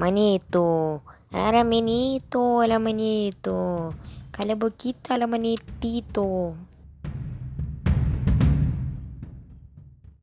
manito. Era menito, alam manito. Kalau begitu alam manitito.